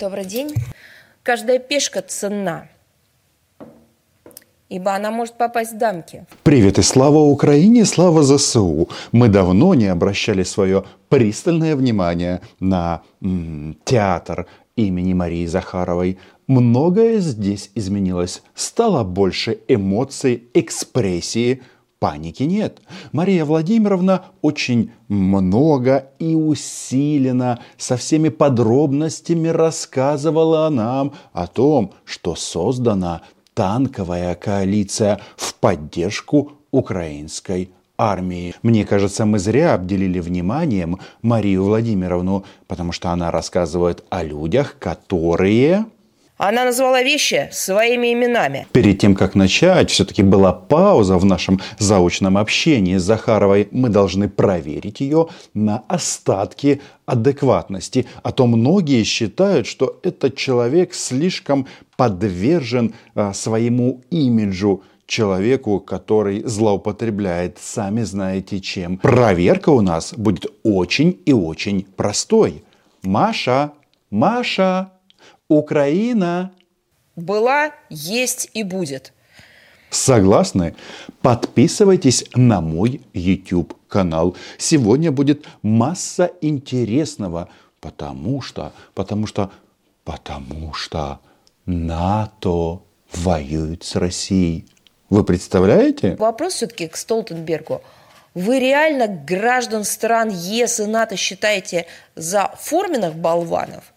Добрый день. Каждая пешка ценна, ибо она может попасть в дамки. Привет и слава Украине, слава ЗСУ. Мы давно не обращали свое пристальное внимание на м, театр имени Марии Захаровой. Многое здесь изменилось. Стало больше эмоций, экспрессии, Паники нет. Мария Владимировна очень много и усиленно, со всеми подробностями рассказывала нам о том, что создана танковая коалиция в поддержку украинской армии. Мне кажется, мы зря обделили вниманием Марию Владимировну, потому что она рассказывает о людях, которые она назвала вещи своими именами. Перед тем, как начать, все-таки была пауза в нашем заочном общении с Захаровой. Мы должны проверить ее на остатки адекватности. А то многие считают, что этот человек слишком подвержен а, своему имиджу человеку, который злоупотребляет, сами знаете чем. Проверка у нас будет очень и очень простой. Маша, Маша, Украина была, есть и будет. Согласны? Подписывайтесь на мой YouTube канал. Сегодня будет масса интересного, потому что, потому что, потому что НАТО воюет с Россией. Вы представляете? Вопрос все-таки к Столтенбергу. Вы реально граждан стран ЕС и НАТО считаете за форменных болванов?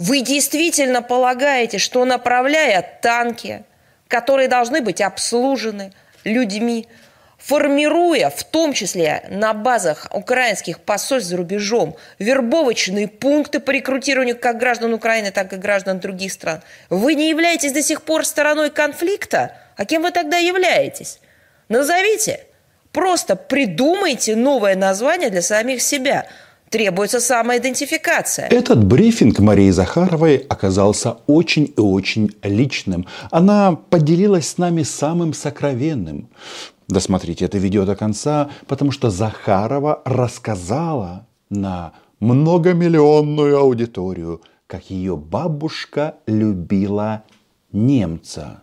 Вы действительно полагаете, что направляя танки, которые должны быть обслужены людьми, формируя в том числе на базах украинских посольств за рубежом вербовочные пункты по рекрутированию как граждан Украины, так и граждан других стран, вы не являетесь до сих пор стороной конфликта? А кем вы тогда являетесь? Назовите. Просто придумайте новое название для самих себя – требуется самоидентификация. Этот брифинг Марии Захаровой оказался очень и очень личным. Она поделилась с нами самым сокровенным. Досмотрите это видео до конца, потому что Захарова рассказала на многомиллионную аудиторию, как ее бабушка любила немца.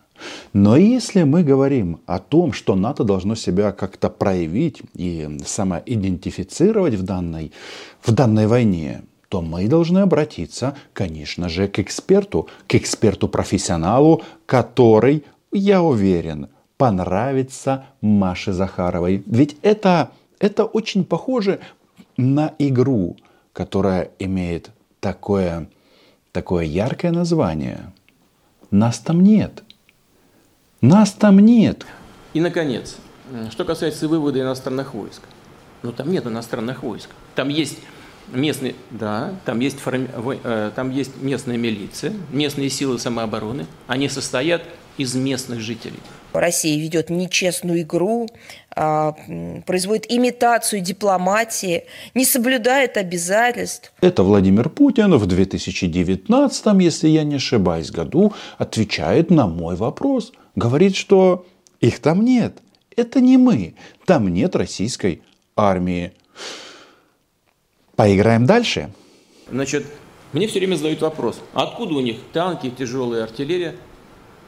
Но если мы говорим о том, что НАТО должно себя как-то проявить и самоидентифицировать в данной, в данной войне, то мы должны обратиться, конечно же, к эксперту, к эксперту-профессионалу, который, я уверен, понравится Маше Захаровой. Ведь это, это очень похоже на игру, которая имеет такое, такое яркое название. Нас там нет – нас там нет. И, наконец, что касается вывода иностранных войск. Ну, там нет иностранных войск. Там есть местные, да, там есть, форми, э, там есть местная милиция, местные силы самообороны. Они состоят из местных жителей. Россия ведет нечестную игру, а, производит имитацию дипломатии, не соблюдает обязательств. Это Владимир Путин в 2019, если я не ошибаюсь, году отвечает на мой вопрос – говорит, что их там нет. Это не мы. Там нет российской армии. Поиграем дальше. Значит, мне все время задают вопрос, откуда у них танки, тяжелая артиллерия?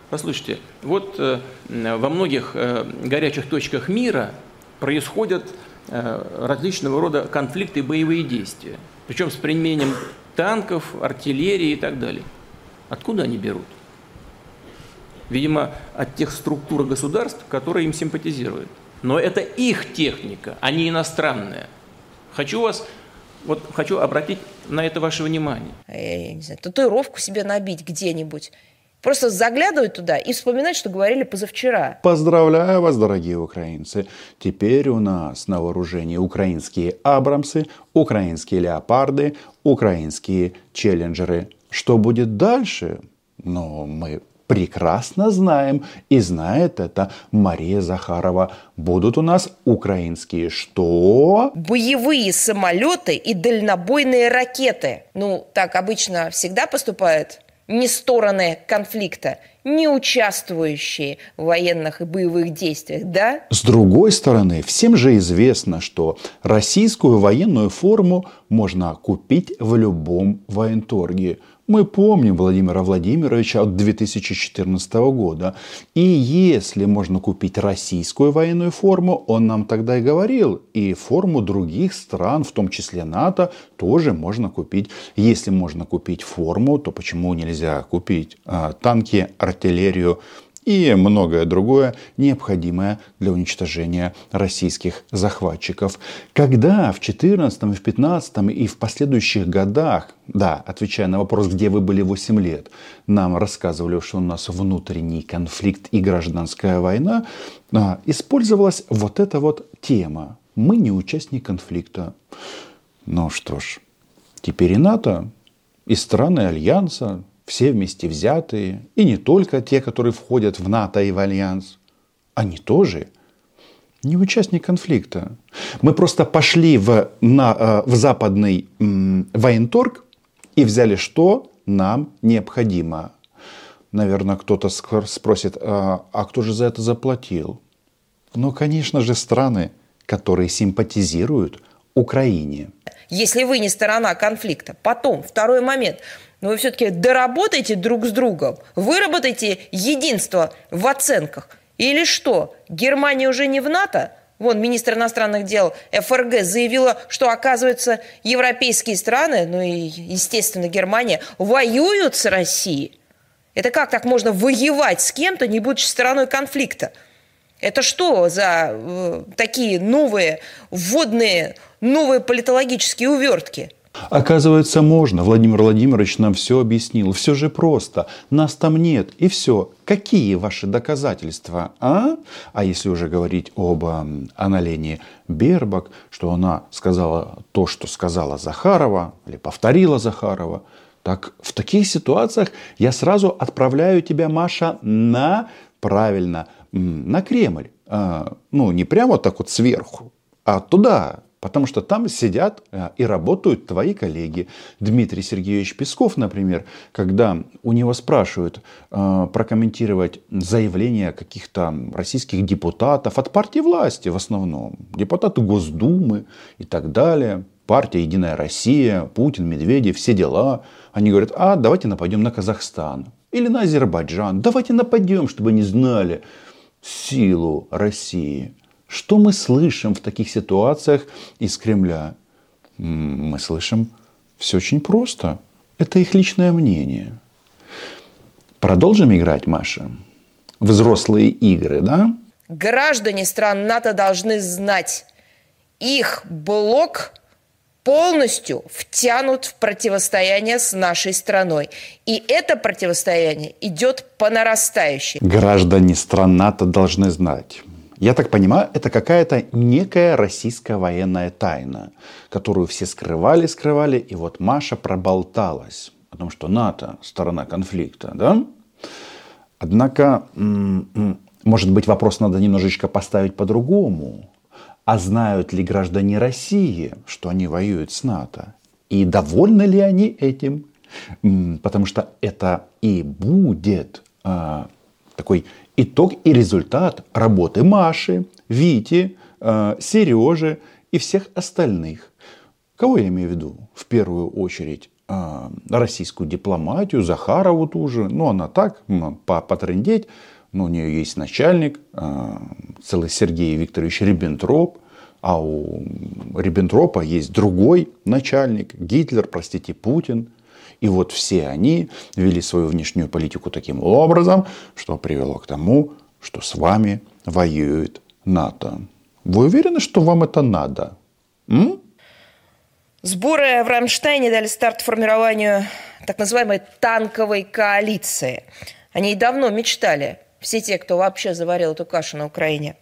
Послушайте, вот э, во многих э, горячих точках мира происходят э, различного рода конфликты и боевые действия. Причем с применением танков, артиллерии и так далее. Откуда они берут? Видимо, от тех структур государств, которые им симпатизируют. Но это их техника, а не иностранная. Хочу вас вот хочу обратить на это ваше внимание. Я не знаю, татуировку себе набить где-нибудь. Просто заглядывать туда и вспоминать, что говорили позавчера. Поздравляю вас, дорогие украинцы. Теперь у нас на вооружении украинские Абрамсы, украинские Леопарды, украинские Челленджеры. Что будет дальше? Ну, мы прекрасно знаем, и знает это Мария Захарова. Будут у нас украинские что? Боевые самолеты и дальнобойные ракеты. Ну, так обычно всегда поступают не стороны конфликта. не участвующие в военных и боевых действиях, да? С другой стороны, всем же известно, что российскую военную форму можно купить в любом военторге. Мы помним Владимира Владимировича от 2014 года. И если можно купить российскую военную форму, он нам тогда и говорил, и форму других стран, в том числе НАТО, тоже можно купить. Если можно купить форму, то почему нельзя купить а, танки, артиллерию, и многое другое, необходимое для уничтожения российских захватчиков. Когда в 14, в 15 и в последующих годах, да, отвечая на вопрос, где вы были 8 лет, нам рассказывали, что у нас внутренний конфликт и гражданская война, а, использовалась вот эта вот тема. Мы не участник конфликта. Ну что ж, теперь и НАТО, и страны Альянса, все вместе взятые, и не только те, которые входят в НАТО и в Альянс, они тоже не участник конфликта. Мы просто пошли в, на, э, в западный военторг и взяли, что нам необходимо. Наверное, кто-то спросит, а, а кто же за это заплатил? Ну, конечно же, страны, которые симпатизируют Украине. Если вы не сторона конфликта. Потом, второй момент – но вы все-таки доработайте друг с другом, выработайте единство в оценках. Или что, Германия уже не в НАТО? Вон, министр иностранных дел ФРГ заявила, что, оказывается, европейские страны, ну и, естественно, Германия, воюют с Россией. Это как так можно воевать с кем-то, не будучи стороной конфликта? Это что за э, такие новые, вводные, новые политологические увертки? Оказывается, можно. Владимир Владимирович нам все объяснил. Все же просто. Нас там нет. И все. Какие ваши доказательства? А? А если уже говорить об Аналене Бербак, что она сказала то, что сказала Захарова, или повторила Захарова, так в таких ситуациях я сразу отправляю тебя, Маша, на, правильно, на Кремль. А, ну, не прямо так вот сверху, а туда, Потому что там сидят э, и работают твои коллеги. Дмитрий Сергеевич Песков, например, когда у него спрашивают э, прокомментировать заявления каких-то российских депутатов от партии власти в основном, депутаты Госдумы и так далее, партия «Единая Россия», Путин, Медведев, все дела, они говорят, а давайте нападем на Казахстан или на Азербайджан, давайте нападем, чтобы они знали силу России. Что мы слышим в таких ситуациях из Кремля? Мы слышим все очень просто. Это их личное мнение. Продолжим играть, Маша? Взрослые игры, да? Граждане стран НАТО должны знать, их блок полностью втянут в противостояние с нашей страной. И это противостояние идет по нарастающей. Граждане стран НАТО должны знать. Я так понимаю, это какая-то некая российская военная тайна, которую все скрывали, скрывали, и вот Маша проболталась. Потому что НАТО – сторона конфликта, да? Однако, может быть, вопрос надо немножечко поставить по-другому. А знают ли граждане России, что они воюют с НАТО? И довольны ли они этим? Потому что это и будет а, такой итог и результат работы Маши, Вити, э, Сережи и всех остальных. Кого я имею в виду? В первую очередь э, российскую дипломатию, Захарову ту же. Ну, она так, потрендеть. Но у нее есть начальник, э, целый Сергей Викторович Риббентроп. А у Риббентропа есть другой начальник, Гитлер, простите, Путин – и вот все они вели свою внешнюю политику таким образом, что привело к тому, что с вами воюет НАТО. Вы уверены, что вам это надо? М? Сборы в Рамштайне дали старт формированию так называемой танковой коалиции. Они давно мечтали, все те, кто вообще заварил эту кашу на Украине.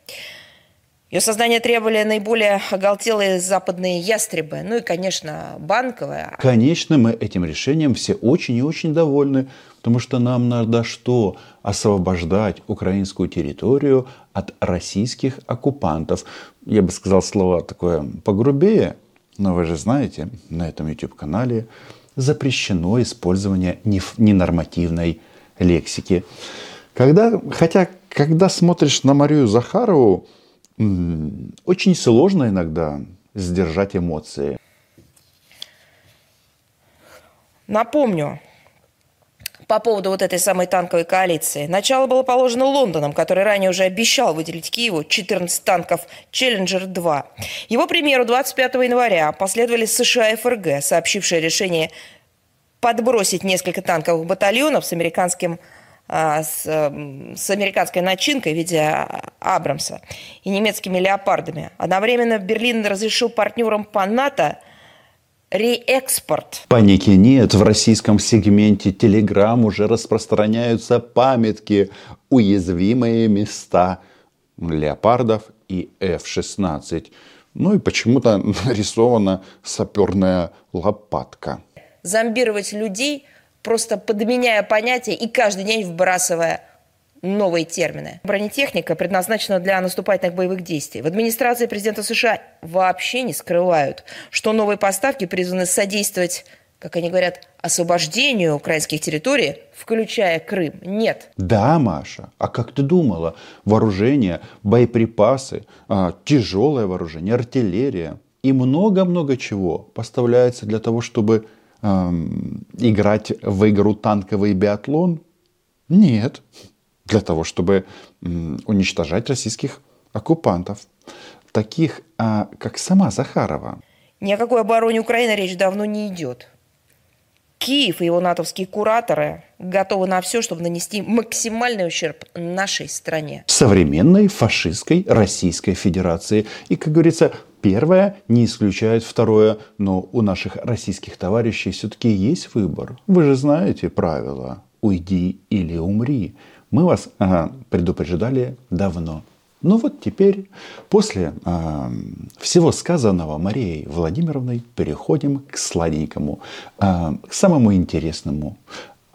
Ее создание требовали наиболее оголтелые западные ястребы, ну и, конечно, банковая. Конечно, мы этим решением все очень и очень довольны, потому что нам надо что? Освобождать украинскую территорию от российских оккупантов. Я бы сказал слово такое погрубее, но вы же знаете, на этом YouTube-канале запрещено использование ненормативной лексики. Когда, хотя, когда смотришь на Марию Захарову, очень сложно иногда сдержать эмоции. Напомню, по поводу вот этой самой танковой коалиции. Начало было положено Лондоном, который ранее уже обещал выделить Киеву 14 танков «Челленджер-2». Его примеру 25 января последовали США и ФРГ, сообщившие решение подбросить несколько танковых батальонов с американским с, с американской начинкой в виде Абрамса и немецкими леопардами. Одновременно Берлин разрешил партнерам по НАТО реэкспорт. Паники нет. В российском сегменте Telegram уже распространяются памятки «Уязвимые места» леопардов и F-16. Ну и почему-то нарисована саперная лопатка. Зомбировать людей, просто подменяя понятия и каждый день вбрасывая новые термины. Бронетехника предназначена для наступательных боевых действий. В администрации президента США вообще не скрывают, что новые поставки призваны содействовать как они говорят, освобождению украинских территорий, включая Крым, нет. Да, Маша, а как ты думала? Вооружение, боеприпасы, а, тяжелое вооружение, артиллерия и много-много чего поставляется для того, чтобы эм, играть в игру танковый биатлон? Нет для того, чтобы уничтожать российских оккупантов, таких, а, как сама Захарова. Ни о какой обороне Украины речь давно не идет. Киев и его натовские кураторы готовы на все, чтобы нанести максимальный ущерб нашей стране. Современной фашистской Российской Федерации. И, как говорится, первое не исключает второе. Но у наших российских товарищей все-таки есть выбор. Вы же знаете правила. Уйди или умри. Мы вас ага, предупреждали давно. Ну вот теперь, после э, всего сказанного Марией Владимировной, переходим к сладенькому, э, к самому интересному,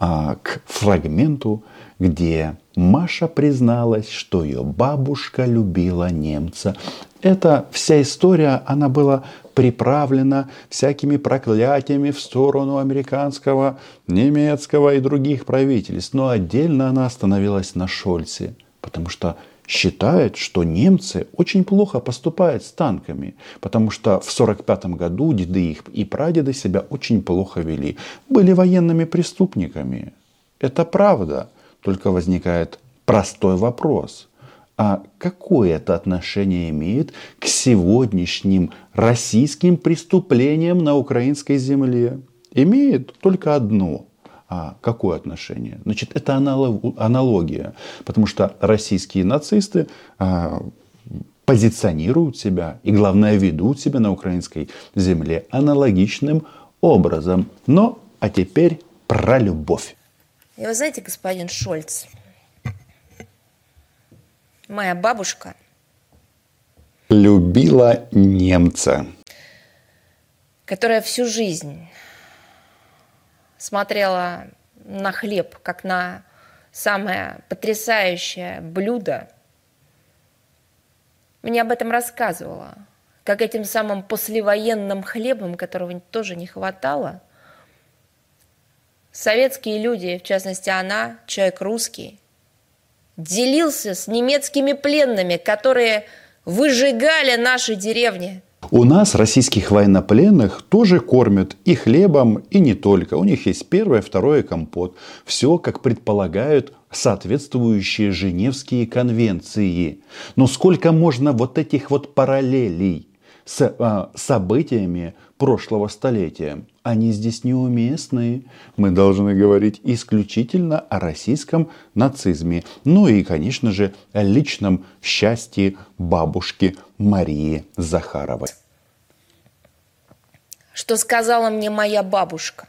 э, к фрагменту, где Маша призналась, что ее бабушка любила немца. Эта вся история, она была приправлена всякими проклятиями в сторону американского, немецкого и других правительств. Но отдельно она остановилась на Шольце, потому что считает, что немцы очень плохо поступают с танками, потому что в 1945 году деды их и прадеды себя очень плохо вели, были военными преступниками. Это правда. Только возникает простой вопрос. А какое это отношение имеет к сегодняшним российским преступлениям на украинской земле? Имеет только одно. А какое отношение? Значит, это аналогия. Потому что российские нацисты а, позиционируют себя и, главное, ведут себя на украинской земле аналогичным образом. Но, а теперь про любовь. И вы знаете, господин Шольц, моя бабушка любила немца, которая всю жизнь смотрела на хлеб как на самое потрясающее блюдо, мне об этом рассказывала, как этим самым послевоенным хлебом, которого тоже не хватало – советские люди, в частности она, человек русский, делился с немецкими пленными, которые выжигали наши деревни. У нас российских военнопленных тоже кормят и хлебом, и не только. У них есть первое, второе компот. Все, как предполагают соответствующие Женевские конвенции. Но сколько можно вот этих вот параллелей с а, событиями прошлого столетия? они здесь неуместны. Мы должны говорить исключительно о российском нацизме. Ну и, конечно же, о личном счастье бабушки Марии Захаровой. Что сказала мне моя бабушка?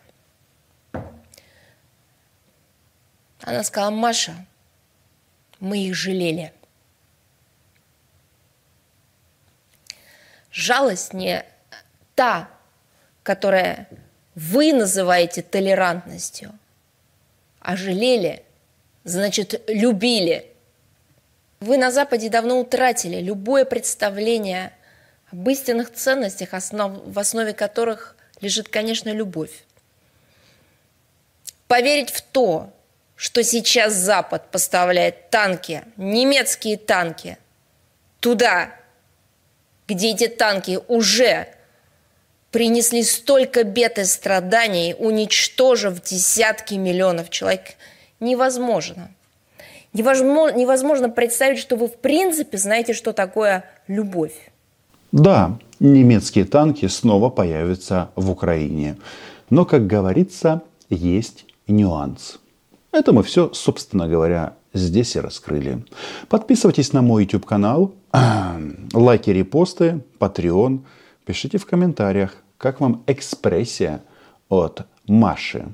Она сказала, Маша, мы их жалели. Жалость не та, которая вы называете толерантностью, а жалели, значит, любили. Вы на Западе давно утратили любое представление об истинных ценностях, основ, в основе которых лежит, конечно, любовь. Поверить в то, что сейчас Запад поставляет танки, немецкие танки, туда, где эти танки уже принесли столько бед и страданий, уничтожив десятки миллионов человек, невозможно. Невозможно, невозможно представить, что вы в принципе знаете, что такое любовь. Да, немецкие танки снова появятся в Украине. Но, как говорится, есть нюанс. Это мы все, собственно говоря, здесь и раскрыли. Подписывайтесь на мой YouTube канал, лайки, репосты, Patreon. Пишите в комментариях, как вам экспрессия от Маши.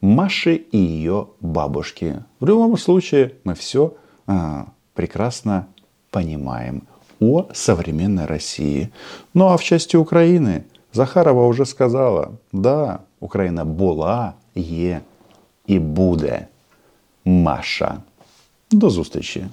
Маши и ее бабушки. В любом случае, мы все а, прекрасно понимаем о современной России. Ну а в части Украины Захарова уже сказала, да, Украина була, є і буде. Маша. До зустрічі!